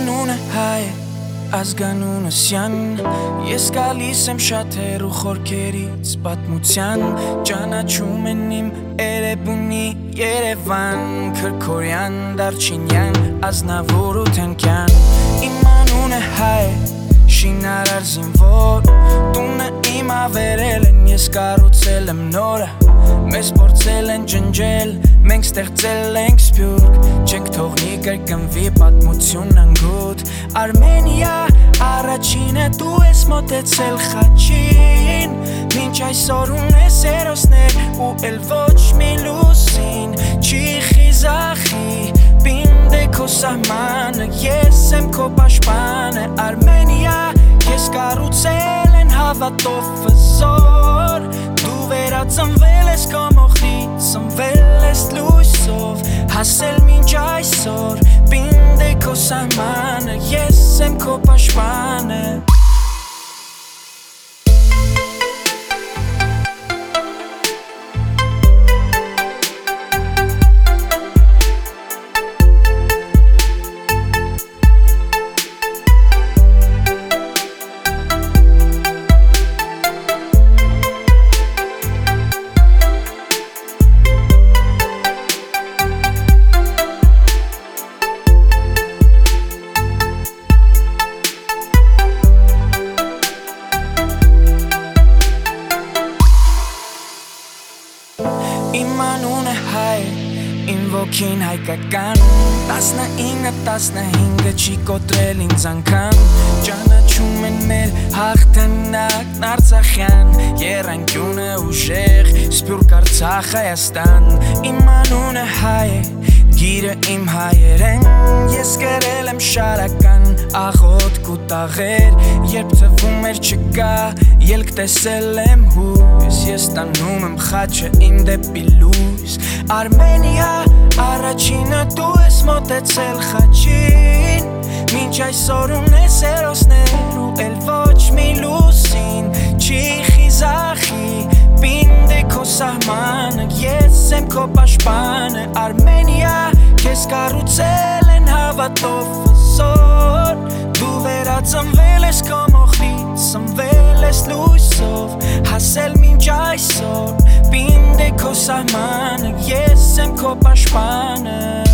անունը հայ է ազգանունը սյան Ես գալիս եմ շատ հեռու խորքերից պատմության Ճանաչում են իմ երեբունի երևան Քրքորյան, դարչինյան, ազնավոր ու թնքյան Իմ անունը հայ շինարար զինվոր Տունը իմ ավերել են, ես կարուցել եմ նորը Մեզ փորձել են ջնջել, մենք ստեղծել ենք սպյուրք Չենք թողնի կրկնվի պատմություն անգութ Արմենիա առաջինը դու ես մոտեցել խաչին Մինչ այսօր ունես երոսներ ու էլ ոչ մի լուսին Չի խիզախի պինդե քո սահմանը Ես եմ քո պաշպանը Արմենիա ես կառուցել են հավատով վերածնվել ես քո մոխից Սնվել ես լույսով Հասել մինչ այսօր Պինդե քո սահմանը Ես եմ քո պաշպանը Իմ ոգին հայկական 19-15 չի կոտրել ինձ անգամ Ճանաչում են մեր հաղթանակն արցախյան Երանկյունը ուժեղ, սպյուրք արցախ Հայաստան Իմ անունը հայ է, գիրը իմ հայերեն Ես կրել եմ շարական, աղոտ կուտաղեր Երբ թվում էր չկա, ելք տեսել եմ հույս Ես տանում եմ խաչը իմ դեպի լույս Արմենիա, առաջինը դու ես մոտեցել խաչին Մինչ այսօր ունես երոսներ ու էլ ոչ մի լուսին Չի խիզախի, պինդ է քո սահմանը Ես եմ քո պաշպանը Արմենիա, քեզ կառուցել են հավատով վզոր Դու վերածնվել ես քո մոխրից, սնվել ես լույսով Հասել մինչ այսօր, պինդ է քո սահմանը Ես եմ քո պաշպանը